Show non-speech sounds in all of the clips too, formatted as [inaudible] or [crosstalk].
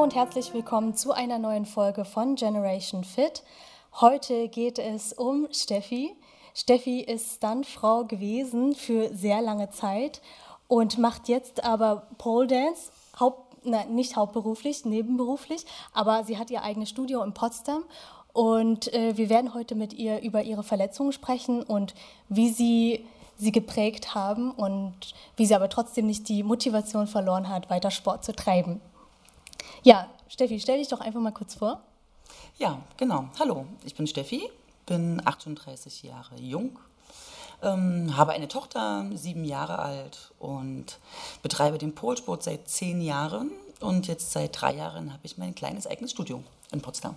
Und herzlich willkommen zu einer neuen Folge von Generation Fit. Heute geht es um Steffi. Steffi ist Stuntfrau gewesen für sehr lange Zeit und macht jetzt aber Pole Dance, Haupt, na, nicht hauptberuflich, nebenberuflich, aber sie hat ihr eigenes Studio in Potsdam und äh, wir werden heute mit ihr über ihre Verletzungen sprechen und wie sie sie geprägt haben und wie sie aber trotzdem nicht die Motivation verloren hat, weiter Sport zu treiben. Ja, Steffi, stell dich doch einfach mal kurz vor. Ja, genau. Hallo, ich bin Steffi, bin 38 Jahre jung, ähm, habe eine Tochter, sieben Jahre alt und betreibe den Polsport seit zehn Jahren. Und jetzt seit drei Jahren habe ich mein kleines eigenes Studio in Potsdam.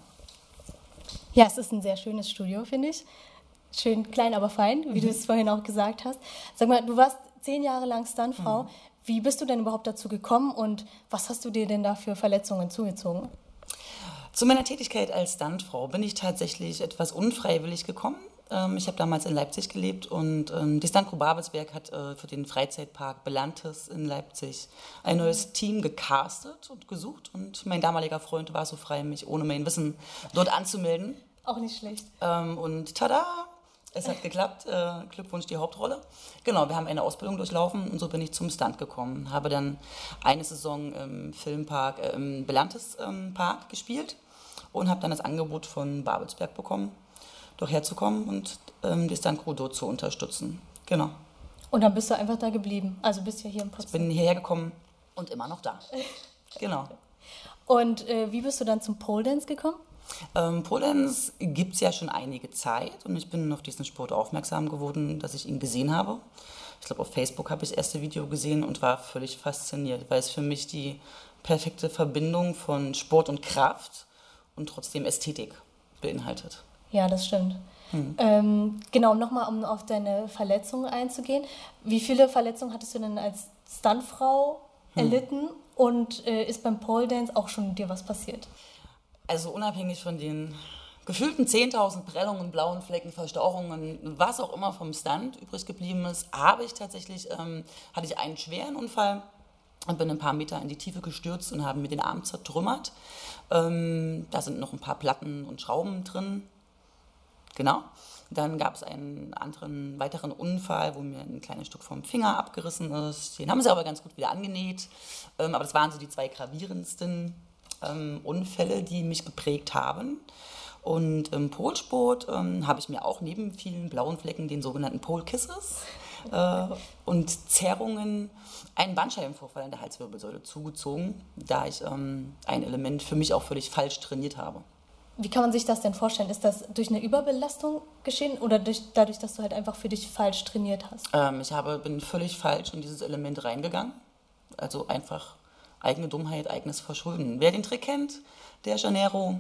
Ja, es ist ein sehr schönes Studio, finde ich. Schön klein, aber fein, wie mhm. du es vorhin auch gesagt hast. Sag mal, du warst zehn Jahre lang Stuntfrau. Mhm. Wie bist du denn überhaupt dazu gekommen und was hast du dir denn da für Verletzungen zugezogen? Zu meiner Tätigkeit als Stuntfrau bin ich tatsächlich etwas unfreiwillig gekommen. Ähm, ich habe damals in Leipzig gelebt und ähm, die Stuntgruppe Babelsberg hat äh, für den Freizeitpark Belantes in Leipzig ein neues Team gecastet und gesucht. Und mein damaliger Freund war so frei, mich ohne mein Wissen dort anzumelden. Auch nicht schlecht. Ähm, und tada, es hat geklappt. Äh, Glückwunsch, die Hauptrolle. Genau, wir haben eine Ausbildung durchlaufen und so bin ich zum Stunt gekommen. Habe dann eine Saison im Filmpark, äh, im Belantes ähm, Park gespielt und habe dann das Angebot von Babelsberg bekommen, doch herzukommen und ähm, die Stunt-Crew dort zu unterstützen. Genau. Und dann bist du einfach da geblieben? Also bist du ja hier in Potsdam? Ich bin hierher gekommen und immer noch da. [laughs] genau. Und äh, wie bist du dann zum Pole Dance gekommen? Ähm, Polenz gibt es ja schon einige Zeit und ich bin auf diesen Sport aufmerksam geworden, dass ich ihn gesehen habe. Ich glaube, auf Facebook habe ich das erste Video gesehen und war völlig fasziniert, weil es für mich die perfekte Verbindung von Sport und Kraft und trotzdem Ästhetik beinhaltet. Ja, das stimmt. Hm. Ähm, genau, nochmal, um auf deine Verletzungen einzugehen. Wie viele Verletzungen hattest du denn als Stuntfrau hm. erlitten hm. und äh, ist beim Pole Dance auch schon dir was passiert? Also unabhängig von den gefühlten 10.000 Prellungen, blauen Flecken, Verstauchungen, was auch immer vom Stunt übrig geblieben ist, habe ich tatsächlich, ähm, hatte ich einen schweren Unfall und bin ein paar Meter in die Tiefe gestürzt und habe mir den Arm zertrümmert. Ähm, da sind noch ein paar Platten und Schrauben drin. Genau. Dann gab es einen anderen weiteren Unfall, wo mir ein kleines Stück vom Finger abgerissen ist. Den haben sie aber ganz gut wieder angenäht. Ähm, aber das waren so die zwei gravierendsten ähm, Unfälle, die mich geprägt haben. Und im Polsport ähm, habe ich mir auch neben vielen blauen Flecken den sogenannten Pole Kisses äh, und Zerrungen einen Bandscheibenvorfall in der Halswirbelsäule zugezogen, da ich ähm, ein Element für mich auch völlig falsch trainiert habe. Wie kann man sich das denn vorstellen? Ist das durch eine Überbelastung geschehen oder durch, dadurch, dass du halt einfach für dich falsch trainiert hast? Ähm, ich habe, bin völlig falsch in dieses Element reingegangen. Also einfach eigene Dummheit, eigenes Verschulden. Wer den Trick kennt, der Janeiro,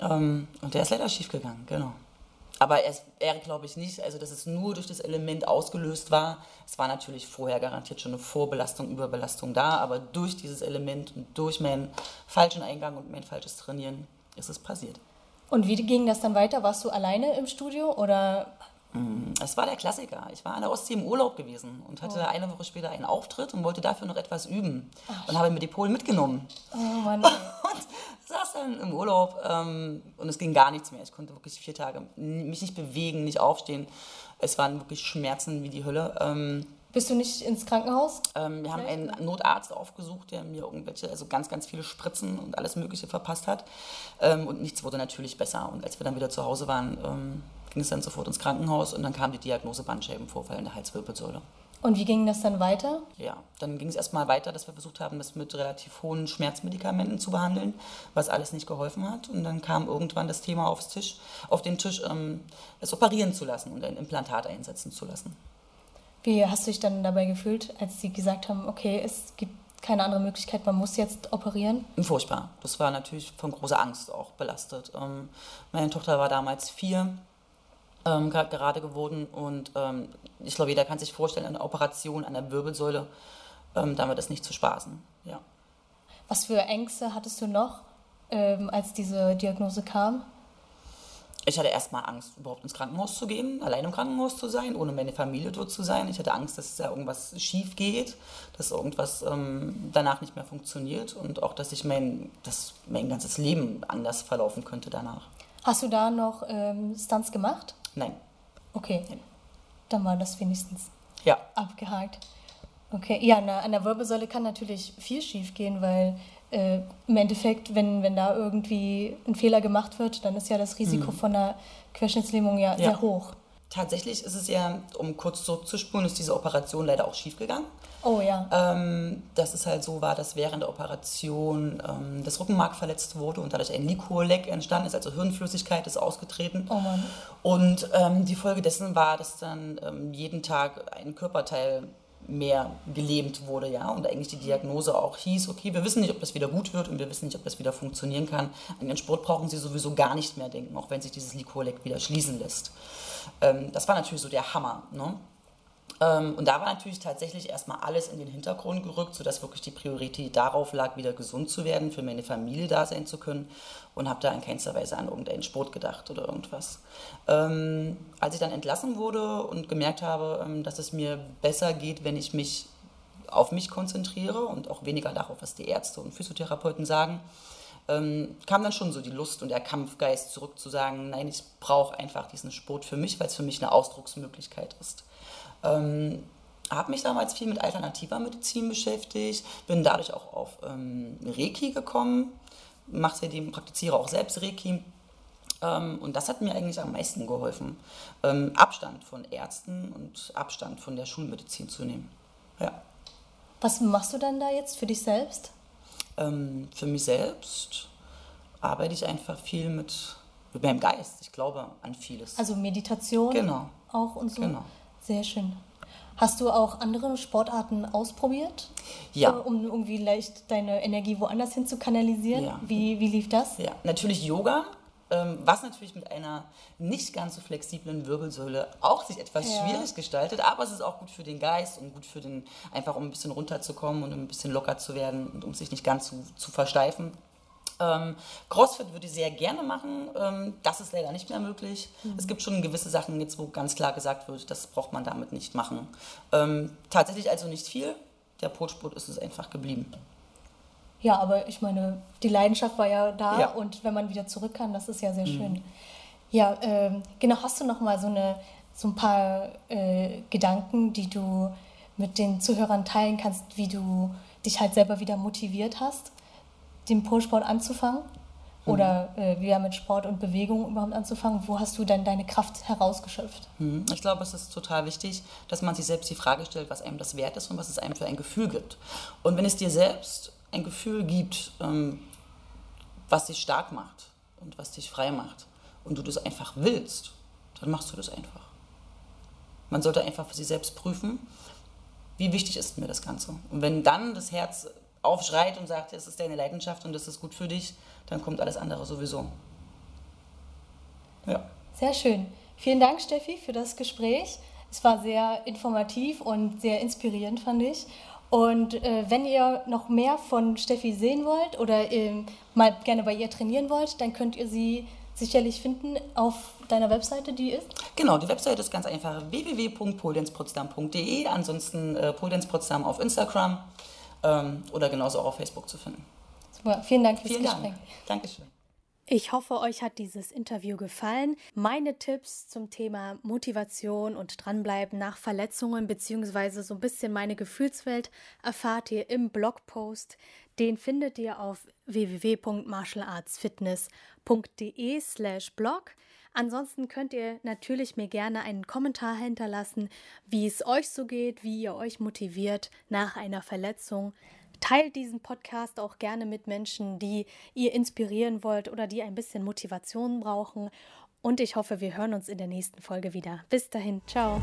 ähm, und der ist leider schiefgegangen, genau. Aber es wäre, glaube ich, nicht, also dass es nur durch das Element ausgelöst war. Es war natürlich vorher garantiert schon eine Vorbelastung, Überbelastung da, aber durch dieses Element und durch meinen falschen Eingang und mein falsches Trainieren ist es passiert. Und wie ging das dann weiter? Warst du alleine im Studio oder es war der Klassiker. Ich war an der Ostsee im Urlaub gewesen und hatte oh. eine Woche später einen Auftritt und wollte dafür noch etwas üben. Ach, und habe mir die Polen mitgenommen. Oh Mann. [laughs] Und saß dann im Urlaub ähm, und es ging gar nichts mehr. Ich konnte wirklich vier Tage mich nicht bewegen, nicht aufstehen. Es waren wirklich Schmerzen wie die Hölle. Ähm, bist du nicht ins Krankenhaus? Ähm, wir haben einen Notarzt aufgesucht, der mir irgendwelche, also ganz, ganz viele Spritzen und alles Mögliche verpasst hat. Ähm, und nichts wurde natürlich besser. Und als wir dann wieder zu Hause waren, ähm, ging es dann sofort ins Krankenhaus und dann kam die Diagnose Bandscheibenvorfall in der Halswirbelsäule. Und wie ging das dann weiter? Ja, dann ging es erstmal weiter, dass wir versucht haben, das mit relativ hohen Schmerzmedikamenten zu behandeln, was alles nicht geholfen hat. Und dann kam irgendwann das Thema aufs Tisch, auf den Tisch, ähm, es operieren zu lassen und ein Implantat einsetzen zu lassen. Wie hast du dich dann dabei gefühlt, als sie gesagt haben, okay, es gibt keine andere Möglichkeit, man muss jetzt operieren? Furchtbar. Das war natürlich von großer Angst auch belastet. Ähm, meine Tochter war damals vier ähm, gerade geworden. Und ähm, ich glaube, jeder kann sich vorstellen, eine Operation an der Wirbelsäule, ähm, damit ist nicht zu spaßen. Ja. Was für Ängste hattest du noch, ähm, als diese Diagnose kam? ich hatte erstmal Angst, überhaupt ins Krankenhaus zu gehen, allein im Krankenhaus zu sein, ohne meine Familie dort zu sein. Ich hatte Angst, dass da irgendwas schief geht, dass irgendwas ähm, danach nicht mehr funktioniert und auch, dass ich mein, dass mein ganzes Leben anders verlaufen könnte danach. Hast du da noch ähm, Stunts gemacht? Nein. Okay. Nein. Dann war das wenigstens Ja. abgehakt. Okay, ja, na, an der Wirbelsäule kann natürlich viel schief gehen, weil äh, im Endeffekt, wenn, wenn da irgendwie ein Fehler gemacht wird, dann ist ja das Risiko von einer Querschnittslähmung ja, Mhm. Ja. sehr hoch. Tatsächlich ist es ja, um kurz zurückzuspulen, ist diese Operation leider auch schief gegangen. Oh ja. Ähm, dass es halt so war, dass während der Operation ähm, das Rückenmark verletzt wurde und dadurch ein Liquorleck entstanden ist, also Hirnflüssigkeit ist ausgetreten. Oh Mann. Und ähm, die Folge dessen war, dass dann ähm, jeden Tag ein Körperteil mehr gelähmt wurde, ja, und eigentlich die Diagnose auch hieß, okay, wir wissen nicht, ob das wieder gut wird und wir wissen nicht, ob das wieder funktionieren kann. An den Sport brauchen sie sowieso gar nicht mehr denken, auch wenn sich dieses Liquorleck wieder schließen lässt. Ähm, das war natürlich so der Hammer, ne? Ähm, und da war natürlich tatsächlich erstmal alles in den Hintergrund gerückt, sodass wirklich die Priorität darauf lag, wieder gesund zu werden, für meine Familie da sein zu können und habe da in keinster Weise an irgendeinen Sport gedacht oder irgendwas. Ähm, als ich dann entlassen wurde und gemerkt habe, ähm, dass es mir besser geht, wenn ich mich auf mich konzentriere und auch weniger darauf, was die Ärzte und Physiotherapeuten sagen, ähm, kam dann schon so die Lust und der Kampfgeist zurück zu sagen, nein, ich brauche einfach diesen Sport für mich, weil es für mich eine Ausdrucksmöglichkeit ist. Ähm, habe mich damals viel mit alternativer Medizin beschäftigt, bin dadurch auch auf ähm, Reiki gekommen, mache seitdem, praktiziere auch selbst Reiki. Ähm, und das hat mir eigentlich am meisten geholfen, ähm, Abstand von Ärzten und Abstand von der Schulmedizin zu nehmen. Ja. Was machst du dann da jetzt für dich selbst? Ähm, für mich selbst arbeite ich einfach viel mit, mit meinem Geist. Ich glaube an vieles. Also Meditation Genau. auch und so? Genau. Sehr schön. Hast du auch andere Sportarten ausprobiert? Ja. Um irgendwie leicht deine Energie woanders hin zu kanalisieren? Ja. Wie, wie lief das? Ja, natürlich Yoga, was natürlich mit einer nicht ganz so flexiblen Wirbelsäule auch sich etwas Ja. schwierig gestaltet, aber es ist auch gut für den Geist und gut für den, einfach um ein bisschen runterzukommen und um ein bisschen locker zu werden und um sich nicht ganz zu, zu versteifen. Ähm, Crossfit würde ich sehr gerne machen, ähm, das ist leider nicht mehr möglich. Es gibt schon gewisse Sachen jetzt, wo ganz klar gesagt wird, das braucht man damit nicht machen. Ähm, tatsächlich also nicht viel, der Polsport ist es einfach geblieben. Ja, aber ich meine, die Leidenschaft war ja da Ja. und wenn man wieder zurück kann, das ist ja sehr schön. Ja, ähm, genau, hast du noch mal so, eine, so ein paar äh, Gedanken, die du mit den Zuhörern teilen kannst, wie du dich halt selber wieder motiviert hast, den Polsport anzufangen? Oder äh, wieder mit Sport und Bewegung überhaupt anzufangen? Wo hast du dann deine Kraft herausgeschöpft? Mhm. Ich glaube, es ist total wichtig, dass man sich selbst die Frage stellt, was einem das wert ist und was es einem für ein Gefühl gibt. Und wenn es dir selbst ein Gefühl gibt, ähm, was dich stark macht und was dich frei macht und du das einfach willst, dann machst du das einfach. Man sollte einfach für sich selbst prüfen, wie wichtig ist mir das Ganze. Und wenn dann das Herz aufschreit und sagt, es ist deine Leidenschaft und das ist gut für dich, dann kommt alles andere sowieso. Ja. Sehr schön. Vielen Dank, Steffi, für das Gespräch. Es war sehr informativ und sehr inspirierend, fand ich. Und äh, wenn ihr noch mehr von Steffi sehen wollt oder ähm, mal gerne bei ihr trainieren wollt, dann könnt ihr sie sicherlich finden auf deiner Webseite, die ist. Genau, die Webseite ist ganz einfach www.poldenspotsdam.de, ansonsten äh, Poldens Potsdam auf Instagram ähm, oder genauso auch auf Facebook zu finden. Super. Vielen Dank fürs Vielen Gespräch. Dank. Dankeschön. Ich hoffe, euch hat dieses Interview gefallen. Meine Tipps zum Thema Motivation und Dranbleiben nach Verletzungen beziehungsweise so ein bisschen meine Gefühlswelt erfahrt ihr im Blogpost. Den findet ihr auf www.martialartsfitness.de slash blog. Ansonsten könnt ihr natürlich mir gerne einen Kommentar hinterlassen, wie es euch so geht, wie ihr euch motiviert nach einer Verletzung. Teilt diesen Podcast auch gerne mit Menschen, die ihr inspirieren wollt oder die ein bisschen Motivation brauchen. Und ich hoffe, wir hören uns in der nächsten Folge wieder. Bis dahin, ciao.